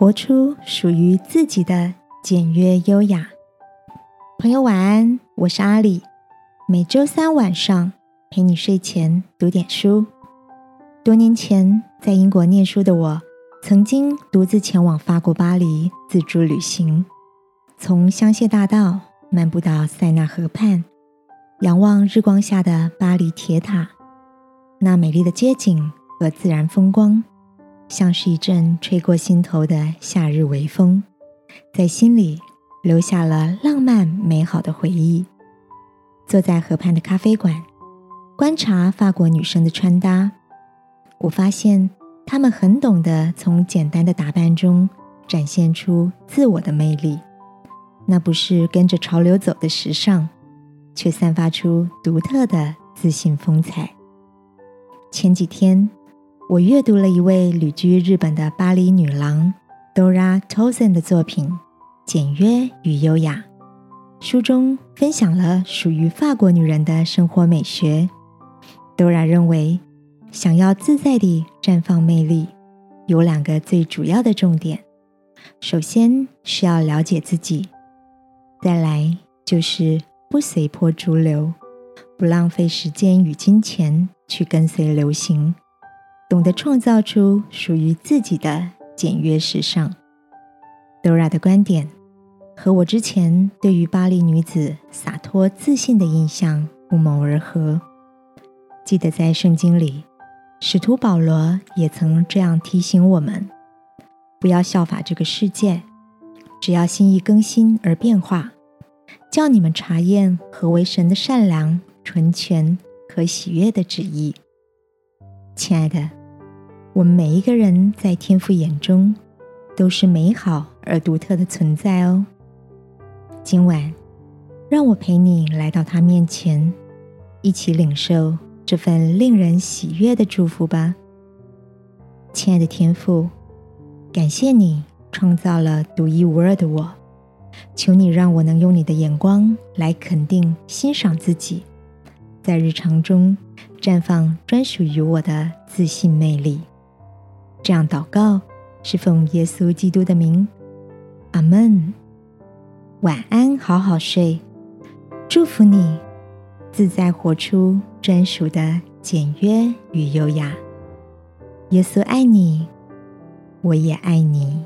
活出属于自己的简约优雅。朋友晚安，我是阿里。每周三晚上陪你睡前读点书。多年前在英国念书的我，曾经独自前往法国巴黎自助旅行，从香榭大道漫步到塞纳河畔，仰望日光下的巴黎铁塔，那美丽的街景和自然风光。像是一阵吹过心头的夏日微风，在心里留下了浪漫美好的回忆。坐在河畔的咖啡馆，观察法国女生的穿搭，我发现她们很懂得从简单的打扮中展现出自我的魅力。那不是跟着潮流走的时尚，却散发出独特的自信风采。前几天。我阅读了一位旅居日本的巴黎女郎 Dora Tozen 的作品《简约与优雅》，书中分享了属于法国女人的生活美学。Dora 认为，想要自在地绽放魅力，有两个最主要的重点：首先是要了解自己，再来就是不随波逐流，不浪费时间与金钱去跟随流行。懂得创造出属于自己的简约时尚。Dora 的观点和我之前对于巴黎女子洒脱自信的印象不谋而合。记得在圣经里，使徒保罗也曾这样提醒我们：不要效法这个世界，只要心意更新而变化，叫你们查验何为神的善良、纯全和喜悦的旨意。亲爱的。我们每一个人在天父眼中都是美好而独特的存在哦。今晚，让我陪你来到他面前，一起领受这份令人喜悦的祝福吧。亲爱的天父，感谢你创造了独一无二的我，求你让我能用你的眼光来肯定、欣赏自己，在日常中绽放专属于我的自信魅力。这样祷告是奉耶稣基督的名，阿门。晚安，好好睡，祝福你自在活出专属的简约与优雅。耶稣爱你，我也爱你。